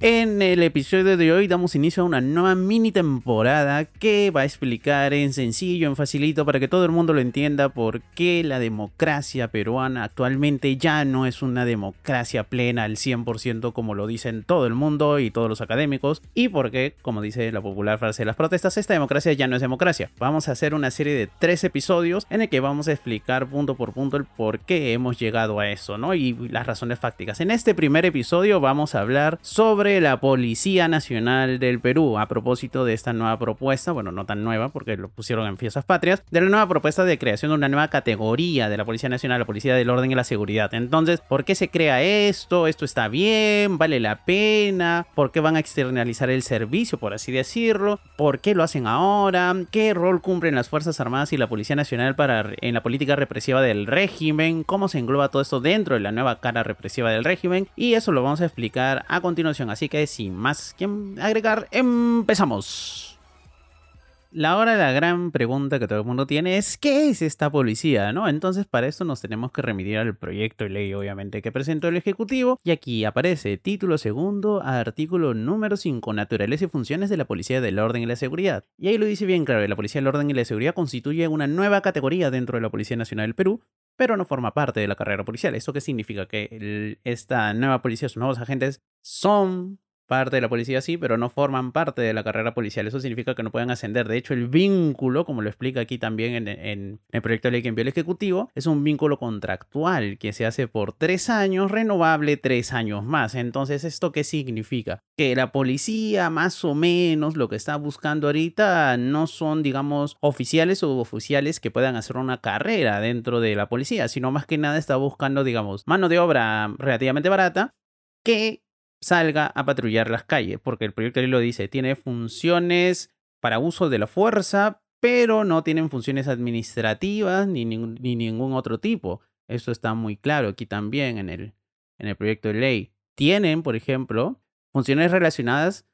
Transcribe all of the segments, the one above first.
En el episodio de hoy damos inicio a una nueva mini temporada que va a explicar en sencillo, en facilito, para que todo el mundo lo entienda por qué la democracia peruana actualmente ya no es una democracia plena al 100% como lo dicen todo el mundo y todos los académicos y por qué, como dice la popular frase de las protestas, esta democracia ya no es democracia. Vamos a hacer una serie de tres episodios en el que vamos a explicar punto por punto el por qué hemos llegado a eso, ¿no? Y las razones fácticas. En este primer episodio vamos a hablar sobre la Policía Nacional del Perú a propósito de esta nueva propuesta, bueno, no tan nueva porque lo pusieron en fiestas patrias, de la nueva propuesta de creación de una nueva categoría de la Policía Nacional, la Policía del Orden y la Seguridad. Entonces, ¿por qué se crea esto? ¿Esto está bien? ¿Vale la pena? ¿Por qué van a externalizar el servicio, por así decirlo? ¿Por qué lo hacen ahora? ¿Qué rol cumplen las Fuerzas Armadas y la Policía Nacional para, en la política represiva del régimen? ¿Cómo se engloba todo esto dentro de la nueva cara represiva del régimen? Y eso lo vamos a explicar a continuación. Así que sin más que agregar, empezamos. La hora de la gran pregunta que todo el mundo tiene es ¿qué es esta policía? ¿no? Entonces para esto nos tenemos que remitir al proyecto de ley obviamente que presentó el Ejecutivo y aquí aparece título segundo artículo número 5 Naturaleza y funciones de la Policía del Orden y la Seguridad. Y ahí lo dice bien claro, la Policía del Orden y la Seguridad constituye una nueva categoría dentro de la Policía Nacional del Perú pero no forma parte de la carrera policial. ¿Esto qué significa? Que esta nueva policía, sus nuevos agentes, son parte de la policía sí, pero no forman parte de la carrera policial. Eso significa que no pueden ascender. De hecho, el vínculo, como lo explica aquí también en, el proyecto de ley que envió el Ejecutivo, es un vínculo contractual que se hace por tres años, renovable tres años más. Entonces, ¿esto qué significa? Que la policía, más o menos, lo que está buscando ahorita no son, digamos, oficiales o oficiales que puedan hacer una carrera dentro de la policía, sino más que nada está buscando, digamos, mano de obra relativamente barata que salga a patrullar las calles, porque el proyecto de ley lo dice, tiene funciones para uso de la fuerza, pero no tienen funciones administrativas ni, ni ningún otro tipo. Eso está muy claro aquí también en el, en el proyecto de ley. Tienen, por ejemplo, funciones relacionadas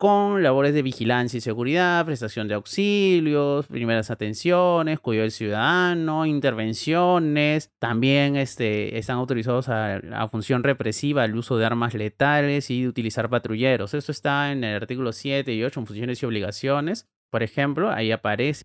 con labores de vigilancia y seguridad, prestación de auxilios, primeras atenciones, cuidado del ciudadano, intervenciones. También este, están autorizados a la función represiva, el uso de armas letales y utilizar patrulleros. Esto está en el artículo 7 y 8, en funciones y obligaciones. Por ejemplo, ahí aparece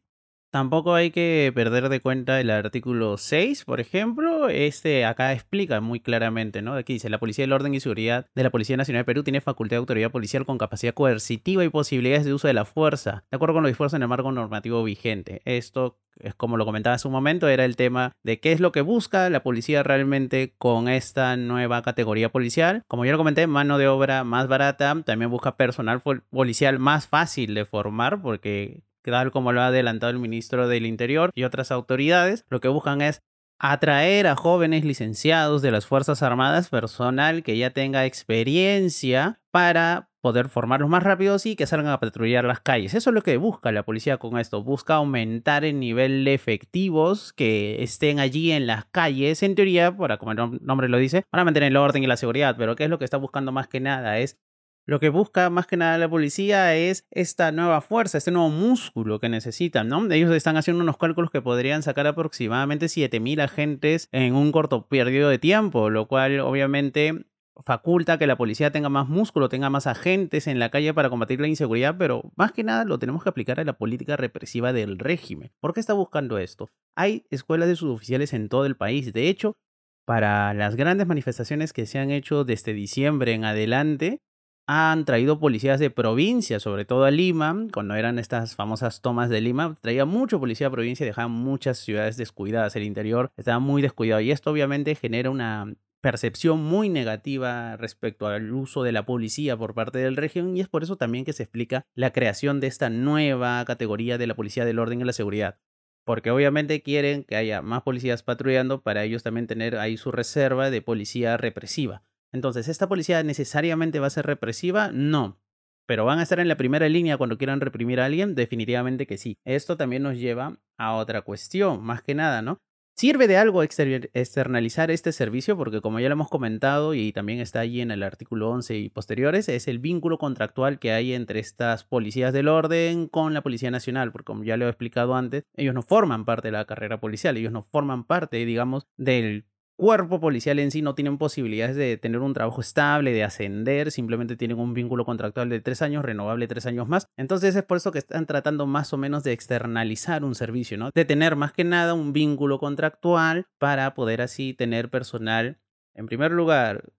Tampoco hay que perder de cuenta el artículo 6, por ejemplo. Este acá explica muy claramente, ¿no? Aquí dice, la Policía del Orden y Seguridad de la Policía Nacional de Perú tiene facultad de autoridad policial con capacidad coercitiva y posibilidades de uso de la fuerza, de acuerdo con lo dispuesto en el marco normativo vigente. Esto es como lo comentaba hace un momento, era el tema de qué es lo que busca la policía realmente con esta nueva categoría policial. Como ya lo comenté, mano de obra más barata, también busca personal policial más fácil de formar porque tal como lo ha adelantado el ministro del Interior y otras autoridades, lo que buscan es atraer a jóvenes licenciados de las Fuerzas Armadas, personal que ya tenga experiencia para poder formarlos más rápidos y que salgan a patrullar las calles. Eso es lo que busca la policía con esto. Busca aumentar el nivel de efectivos que estén allí en las calles, en teoría, para como el nombre lo dice, para mantener el orden y la seguridad. Pero ¿qué es lo que está buscando más que nada? Es lo que busca más que nada la policía es esta nueva fuerza, este nuevo músculo que necesitan, ¿no? Ellos están haciendo unos cálculos que podrían sacar aproximadamente 7000 agentes en un corto periodo de tiempo, lo cual obviamente faculta que la policía tenga más músculo, tenga más agentes en la calle para combatir la inseguridad, pero más que nada lo tenemos que aplicar a la política represiva del régimen. ¿Por qué está buscando esto? Hay escuelas de suboficiales en todo el país. De hecho, para las grandes manifestaciones que se han hecho desde diciembre en adelante, han traído policías de provincia, sobre todo a Lima, cuando eran estas famosas tomas de Lima, traía mucho policía de provincia y dejaban muchas ciudades descuidadas. El interior estaba muy descuidado y esto obviamente genera una percepción muy negativa respecto al uso de la policía por parte del régimen y es por eso también que se explica la creación de esta nueva categoría de la policía del orden y la seguridad. Porque obviamente quieren que haya más policías patrullando para ellos también tener ahí su reserva de policía represiva. Entonces, ¿esta policía necesariamente va a ser represiva? No. Pero van a estar en la primera línea cuando quieran reprimir a alguien, definitivamente que sí. Esto también nos lleva a otra cuestión, más que nada, ¿no? Sirve de algo externalizar este servicio porque como ya lo hemos comentado y también está allí en el artículo 11 y posteriores, es el vínculo contractual que hay entre estas policías del orden con la Policía Nacional, porque como ya lo he explicado antes, ellos no forman parte de la carrera policial, ellos no forman parte, digamos, del cuerpo policial en sí no tienen posibilidades de tener un trabajo estable, de ascender, simplemente tienen un vínculo contractual de tres años, renovable tres años más. Entonces es por eso que están tratando más o menos de externalizar un servicio, ¿no? De tener más que nada un vínculo contractual para poder así tener personal, en primer lugar,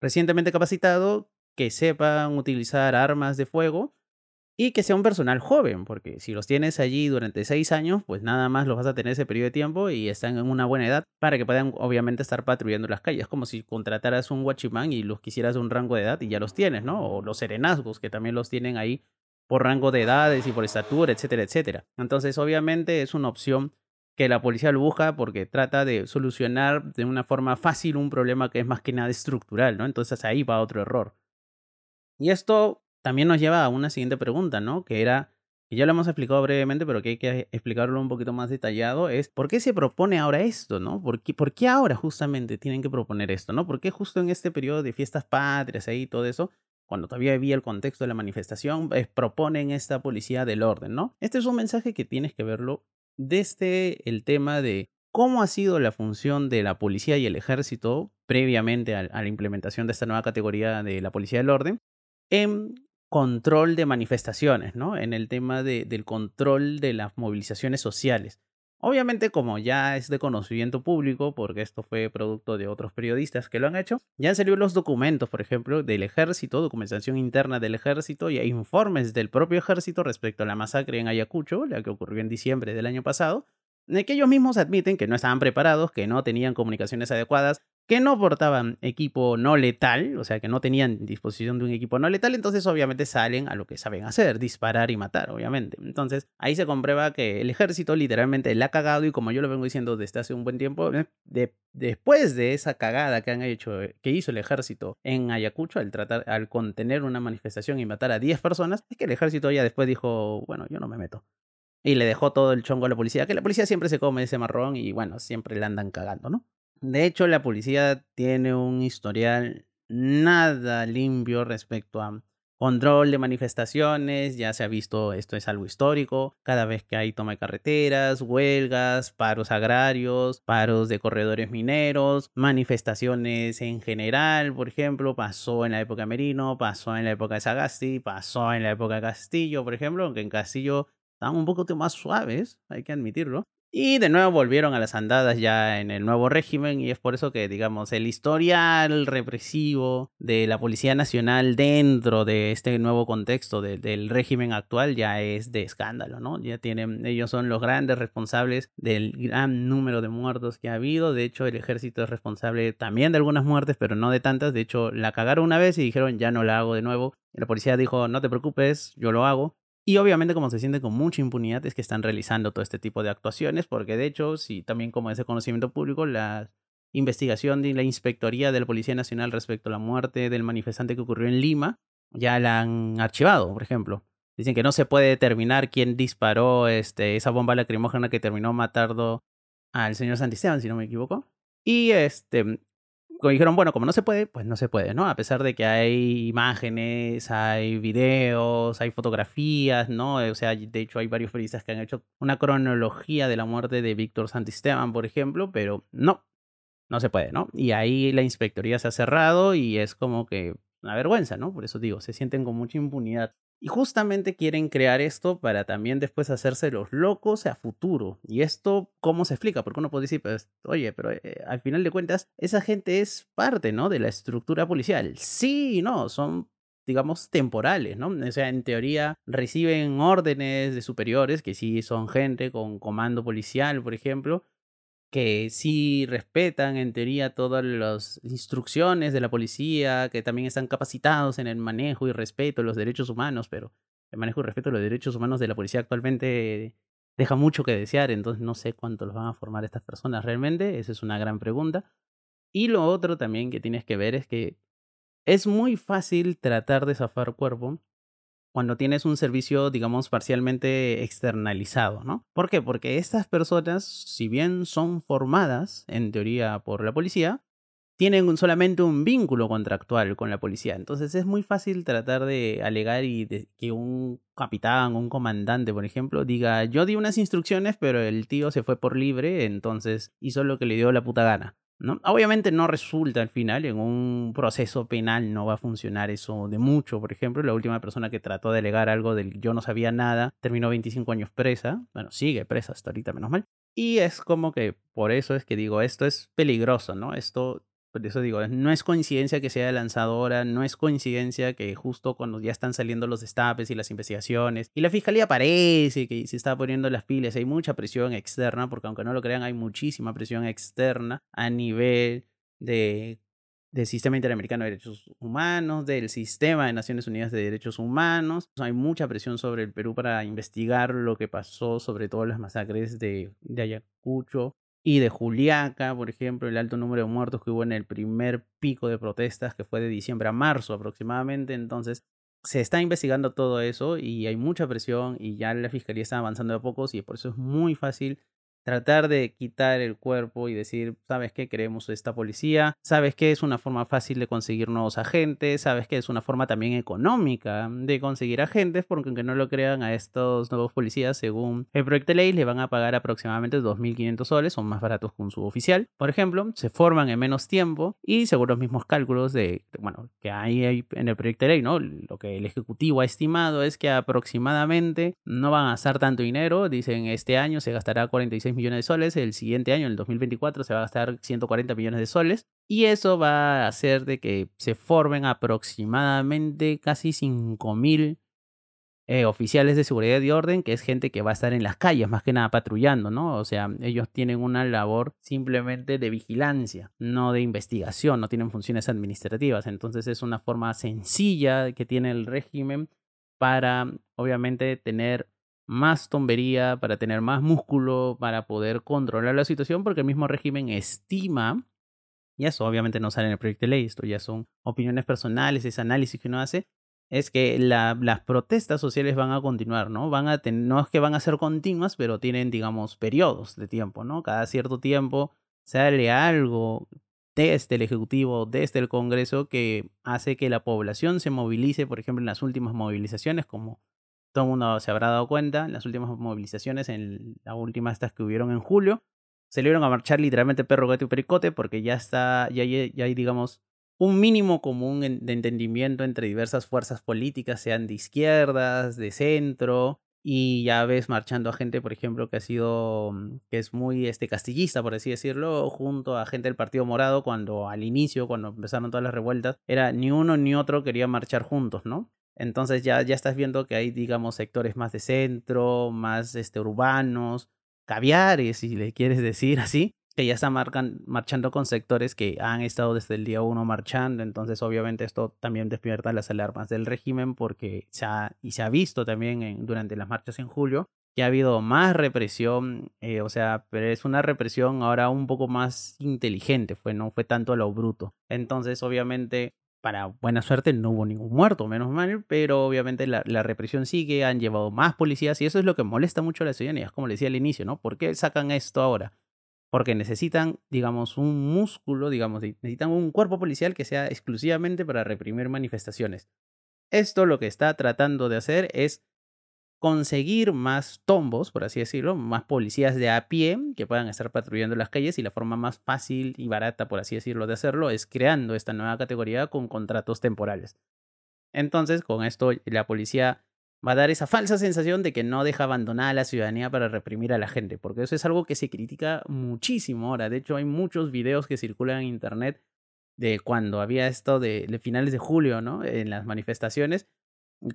recientemente capacitado, que sepan utilizar armas de fuego y que sea un personal joven, porque si los tienes allí durante seis años, pues nada más los vas a tener ese periodo de tiempo y están en una buena edad para que puedan obviamente estar patrullando las calles. Es como si contrataras un guachimán y los quisieras de un rango de edad y ya los tienes, ¿no? O los serenazgos que también los tienen ahí por rango de edades y por estatura, etcétera, etcétera. Entonces obviamente es una opción que la policía lo busca porque trata de solucionar de una forma fácil un problema que es más que nada estructural, ¿no? Entonces ahí va otro error. Y esto también nos lleva a una siguiente pregunta, ¿no? Que era, que ya lo hemos explicado brevemente, pero que hay que explicarlo un poquito más detallado, es ¿por qué se propone ahora esto, ¿no? ¿Por qué, por qué ahora justamente tienen que proponer esto, ¿no? ¿Por qué justo en este periodo de fiestas patrias ahí y todo eso? Cuando todavía había el contexto de la manifestación, proponen esta policía del orden, ¿no? Este es un mensaje que tienes que verlo desde el tema de cómo ha sido la función de la policía y el ejército previamente a, la implementación de esta nueva categoría de la policía del orden en control de manifestaciones, ¿no? En el tema de, del control de las movilizaciones sociales. Obviamente, como ya es de conocimiento público, porque esto fue producto de otros periodistas que lo han hecho, ya han salido los documentos, por ejemplo, del ejército, documentación interna del ejército y informes del propio ejército respecto a la masacre en Ayacucho, la que ocurrió en diciembre del año pasado, en que ellos mismos admiten que no estaban preparados, que no tenían comunicaciones adecuadas, que no portaban equipo no letal, o sea, que no tenían disposición de un equipo no letal, entonces obviamente salen a lo que saben hacer, disparar y matar, obviamente. Entonces ahí se comprueba que el ejército literalmente le ha cagado y como yo lo vengo diciendo desde hace un buen tiempo, eh, después de esa cagada que han hecho, eh, que hizo el ejército en Ayacucho al tratar, al contener una manifestación y matar a 10 personas, es que el ejército ya después dijo, bueno, yo no me meto. Y le dejó todo el chongo a la policía, que la policía siempre se come ese marrón y bueno, siempre le andan cagando, ¿no? De hecho, la policía tiene un historial nada limpio respecto a control de manifestaciones, ya se ha visto, esto es algo histórico, cada vez que hay toma de carreteras, huelgas, paros agrarios, paros de corredores mineros, manifestaciones en general, por ejemplo, pasó en la época de Merino, pasó en la época de Sagasti, pasó en la época de Castillo, por ejemplo, aunque en Castillo estaban un poco más suaves, hay que admitirlo, y de nuevo volvieron a las andadas ya en el nuevo régimen y es por eso que, digamos, el historial represivo de la Policía Nacional dentro de este nuevo contexto del régimen actual ya es de escándalo, ¿no? Ya tienen, ellos son los grandes responsables del gran número de muertos que ha habido. De hecho, el ejército es responsable también de algunas muertes, pero no de tantas. De hecho, la cagaron una vez y dijeron, ya no la hago de nuevo. La policía dijo, no te preocupes, yo lo hago. Y obviamente como se siente con mucha impunidad es que están realizando todo este tipo de actuaciones, porque de hecho, si también como es de conocimiento público, la investigación de la Inspectoría de la Policía Nacional respecto a la muerte del manifestante que ocurrió en Lima, ya la han archivado, por ejemplo. Dicen que no se puede determinar quién disparó este, esa bomba lacrimógena que terminó matando al señor Santisteban, si no me equivoco. Y este, dijeron, bueno, como no se puede, pues no se puede, ¿no? A pesar de que hay imágenes, hay videos, hay fotografías, ¿no? O sea, de hecho hay varios periodistas que han hecho una cronología de la muerte de Víctor Santisteban, por ejemplo, pero no, no se puede, ¿no? Y ahí la inspectoría se ha cerrado y es como que una vergüenza, ¿no? Por eso digo, se sienten con mucha impunidad. Y justamente quieren crear esto para también después hacerse los locos a futuro. ¿Y esto cómo se explica? Porque uno puede decir, pues, oye, pero eh, al final de cuentas, esa gente es parte, ¿no? De la estructura policial. Sí y no, son digamos, temporales, ¿no? O sea, en teoría reciben órdenes de superiores, que sí son gente con comando policial, por ejemplo, que sí respetan en teoría todas las instrucciones de la policía, que también están capacitados en el manejo y respeto de los derechos humanos, pero el manejo y respeto de los derechos humanos de la policía actualmente deja mucho que desear, entonces no sé cuánto los van a formar estas personas realmente, esa es una gran pregunta. Y lo otro también que tienes que ver es que es muy fácil tratar de zafar cuerpo cuando tienes un servicio, digamos, parcialmente externalizado, ¿no? ¿Por qué? Porque estas personas, si bien son formadas, en teoría, por la policía, tienen solamente un vínculo contractual con la policía. Entonces es muy fácil tratar de alegar y que un capitán un comandante, por ejemplo, diga, yo di unas instrucciones, pero el tío se fue por libre, entonces hizo lo que le dio la puta gana. ¿No? Obviamente no resulta al final, en un proceso penal no va a funcionar eso de mucho. Por ejemplo, la última persona que trató de alegar algo del yo no sabía nada terminó 25 años presa. Bueno, sigue presa hasta ahorita, menos mal. Y es como que por eso es que digo, esto es peligroso, ¿no? Esto por eso digo, no es coincidencia que sea lanzadora, no es coincidencia que justo cuando ya están saliendo los destapes y las investigaciones, y la fiscalía parece que se está poniendo las pilas, hay mucha presión externa, porque aunque no lo crean, hay muchísima presión externa a nivel de del sistema interamericano de derechos humanos, del sistema de Naciones Unidas de Derechos Humanos. Hay mucha presión sobre el Perú para investigar lo que pasó, sobre todo las masacres de, de Ayacucho y de Juliaca, por ejemplo, el alto número de muertos que hubo en el primer pico de protestas que fue de diciembre a marzo aproximadamente. Entonces, se está investigando todo eso y hay mucha presión y ya la fiscalía está avanzando a pocos y por eso es muy fácil tratar de quitar el cuerpo y decir, ¿sabes qué? Queremos esta policía, ¿sabes qué? Es una forma fácil de conseguir nuevos agentes, ¿sabes qué? Es una forma también económica de conseguir agentes, porque aunque no lo crean a estos nuevos policías, según el proyecto de ley, le van a pagar aproximadamente 2.500 soles, son más baratos que un suboficial. Por ejemplo, se forman en menos tiempo y según los mismos cálculos de, bueno, que hay en el proyecto de ley, ¿no? Lo que el Ejecutivo ha estimado es que aproximadamente no van a gastar tanto dinero, dicen este año se gastará 46 millones de soles, el siguiente año, en el 2024, se va a gastar 140 millones de soles. Y eso va a hacer de que se formen aproximadamente casi 5.000 eh, oficiales de seguridad y orden, que es gente que va a estar en las calles, más que nada patrullando, ¿no? O sea, ellos tienen una labor simplemente de vigilancia, no de investigación, no tienen funciones administrativas. Entonces es una forma sencilla que tiene el régimen para, obviamente, tener más tombería, para tener más músculo, para poder controlar la situación, porque el mismo régimen estima, y eso obviamente no sale en el proyecto de ley, esto ya son opiniones personales, ese análisis que uno hace, es que las protestas sociales van a continuar, ¿no? Van a no es que van a ser continuas, pero tienen, digamos, periodos de tiempo, ¿no? Cada cierto tiempo sale algo desde el Ejecutivo, desde el Congreso, que hace que la población se movilice, por ejemplo, en las últimas movilizaciones, como todo el mundo se habrá dado cuenta, en las últimas movilizaciones, en la última estas que hubieron en julio, le a marchar literalmente perro, gato y pericote porque ya está, ya hay, ya hay digamos, un mínimo común de entendimiento entre diversas fuerzas políticas, sean de izquierdas, de centro, y ya ves marchando a gente, por ejemplo, que ha sido, mm, que es muy este, castillista, por así decirlo, junto a gente del Partido Morado, cuando al inicio, cuando empezaron todas las revueltas, era ni uno ni otro quería marchar juntos, ¿no? Entonces ya, ya estás viendo que hay, digamos, sectores más de centro, más este, urbanos, caviares, si le quieres decir así, que ya están marcan, marchando con sectores que han estado desde el día uno marchando. Entonces, obviamente, esto también despierta las alarmas del régimen porque se ha, y se ha visto también durante las marchas en julio que ha habido más represión, eh, o sea, pero es una represión ahora un poco más inteligente, fue, no fue tanto a lo bruto. Entonces, obviamente, para buena suerte no hubo ningún muerto, menos mal, pero obviamente la, represión sigue, han llevado más policías y eso es lo que molesta mucho a la ciudadanía, como le decía al inicio, ¿no? ¿Por qué sacan esto ahora? Porque necesitan, digamos, un músculo, digamos, necesitan un cuerpo policial que sea exclusivamente para reprimir manifestaciones. Esto lo que está tratando de hacer es conseguir más tombos, por así decirlo, más policías de a pie que puedan estar patrullando las calles y la forma más fácil y barata, por así decirlo, de hacerlo es creando esta nueva categoría con contratos temporales. Entonces, con esto la policía va a dar esa falsa sensación de que no deja abandonada a la ciudadanía para reprimir a la gente, porque eso es algo que se critica muchísimo ahora. De hecho, hay muchos videos que circulan en internet de cuando había esto de, de finales de julio, ¿no? En las manifestaciones,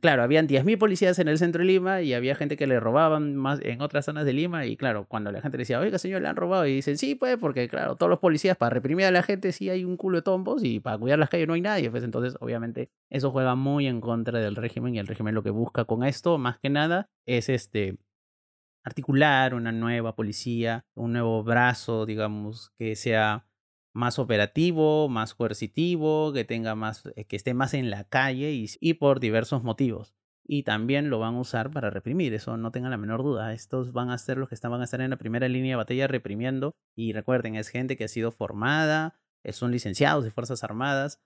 claro, habían 10.000 policías en el centro de Lima y había gente que le robaban más en otras zonas de Lima y claro, cuando la gente decía, oiga señor, le han robado y dicen, sí, pues, porque claro, todos los policías para reprimir a la gente sí hay un culo de tombos y para cuidar las calles no hay nadie, pues entonces obviamente eso juega muy en contra del régimen y el régimen lo que busca con esto, más que nada, es este articular una nueva policía, un nuevo brazo, digamos, que sea más operativo, más coercitivo, que tenga más, eh, que esté más en la calle y, por diversos motivos. y también lo van a usar para reprimir, eso no tengan la menor duda. Estos van a ser los que están, van a estar en la primera línea de batalla reprimiendo y recuerden, es gente que ha sido formada, eh, son licenciados de Fuerzas Armadas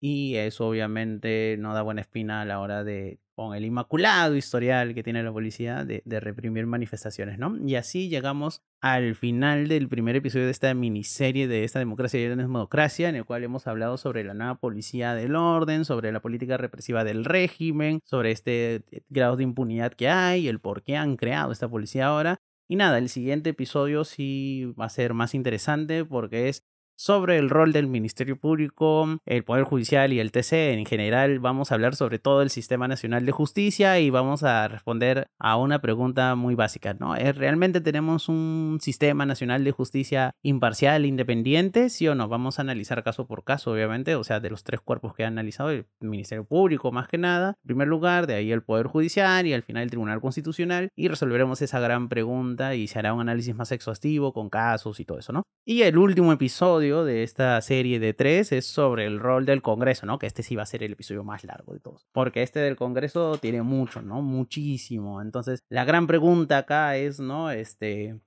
y eso obviamente no da buena espina a la hora de, con el inmaculado historial que tiene la policía, de, reprimir manifestaciones, ¿no? Y así llegamos al final del primer episodio de esta miniserie de esta democracia y democracia, en el cual hemos hablado sobre la nueva policía del orden, sobre la política represiva del régimen, sobre este eh, grado de impunidad que hay, el por qué han creado esta policía ahora. Y nada, el siguiente episodio sí va a ser más interesante porque es sobre el rol del Ministerio Público, el Poder Judicial y el TC. En general vamos a hablar sobre todo el Sistema Nacional de Justicia y vamos a responder a una pregunta muy básica, ¿no? ¿Realmente tenemos un Sistema Nacional de Justicia imparcial, independiente? ¿Sí o no? Vamos a analizar caso por caso, obviamente, o sea, de los tres cuerpos que han analizado, el Ministerio Público más que nada, en primer lugar, de ahí el Poder Judicial y al final el Tribunal Constitucional y resolveremos esa gran pregunta y se hará un análisis más exhaustivo con casos y todo eso, ¿no? Y el último episodio de esta serie de tres es sobre el rol del Congreso, ¿no? Que este sí va a ser el episodio más largo de todos. Porque este del Congreso tiene mucho, ¿no? Muchísimo. Entonces, la gran pregunta acá es, ¿no? Este.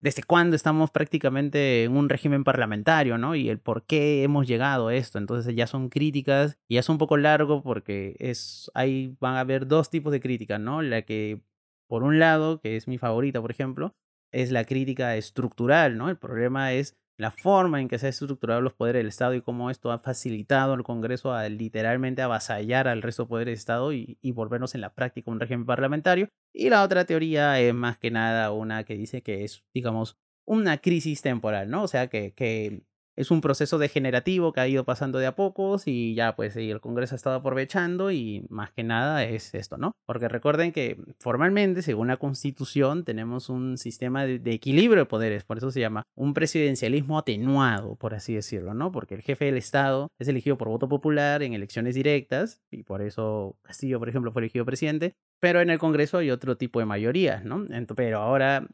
¿Desde cuándo estamos prácticamente en un régimen parlamentario, ¿no? Y el por qué hemos llegado a esto. Entonces ya son críticas y es un poco largo porque es, ahí van a haber dos tipos de críticas, ¿no? La que, por un lado, que es mi favorita, por ejemplo, es la crítica estructural, ¿no? El problema es la forma en que se han estructurado los poderes del Estado y cómo esto ha facilitado al Congreso a literalmente avasallar al resto de poderes del Estado y, y, volvernos en la práctica un régimen parlamentario. Y la otra teoría es más que nada una que dice que es, digamos, una crisis temporal, ¿no? O sea, que, que es un proceso degenerativo que ha ido pasando de a pocos y ya pues el Congreso ha estado aprovechando y más que nada es esto, ¿no? Porque recuerden que formalmente, según la Constitución, tenemos un sistema de, equilibrio de poderes, por eso se llama un presidencialismo atenuado, por así decirlo, ¿no? Porque el jefe del Estado es elegido por voto popular en elecciones directas y por eso Castillo, por ejemplo, fue elegido presidente, pero en el Congreso hay otro tipo de mayorías, ¿no? Pero ahora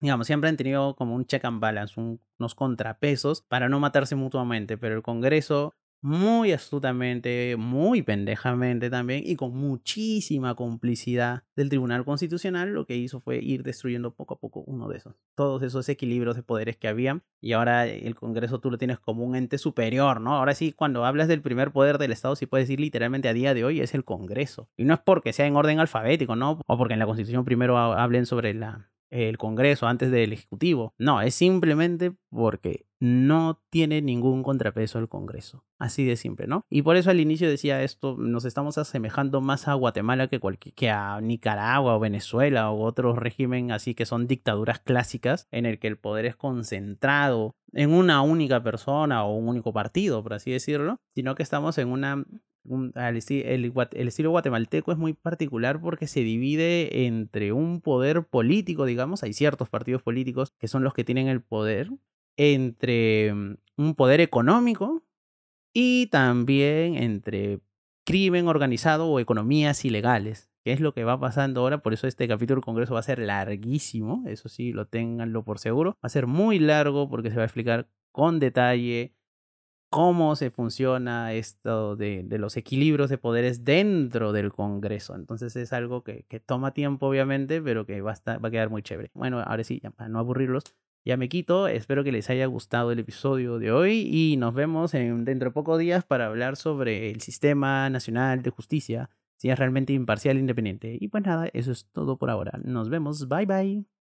digamos, siempre han tenido como un check and balance, unos contrapesos para no matarse mutuamente, pero el Congreso muy astutamente, muy pendejamente también y con muchísima complicidad del Tribunal Constitucional, lo que hizo fue ir destruyendo poco a poco uno de esos, todos esos equilibrios de poderes que habían y ahora el Congreso tú lo tienes como un ente superior, ¿no? Ahora sí, cuando hablas del primer poder del Estado, sí puedes decir literalmente a día de hoy es el Congreso. Y no es porque sea en orden alfabético, ¿no? O porque en la Constitución primero hablen sobre la el Congreso antes del Ejecutivo. No, es simplemente porque no tiene ningún contrapeso el Congreso. Así de simple, ¿no? Y por eso al inicio decía esto, nos estamos asemejando más a Guatemala que, que a Nicaragua o Venezuela o otro régimen así que son dictaduras clásicas en el que el poder es concentrado en una única persona o un único partido, por así decirlo, sino que estamos en una el, estilo guatemalteco es muy particular porque se divide entre un poder político, digamos, hay ciertos partidos políticos que son los que tienen el poder, entre mm, un poder económico y también entre crimen organizado o economías ilegales, que es lo que va pasando ahora, por eso este capítulo del Congreso va a ser larguísimo, eso sí, lo tenganlo por seguro, va a ser muy largo porque se va a explicar con detalle cómo se funciona esto de, de, los equilibrios de poderes dentro del Congreso. Entonces es algo que, que toma tiempo, obviamente, pero que va a, estar, va a quedar muy chévere. Bueno, ahora sí, para no aburrirlos, ya me quito. Espero que les haya gustado el episodio de hoy y nos vemos en, dentro de pocos días para hablar sobre el Sistema Nacional de Justicia, si es realmente imparcial e independiente. Y pues nada, eso es todo por ahora. Nos vemos. Bye bye.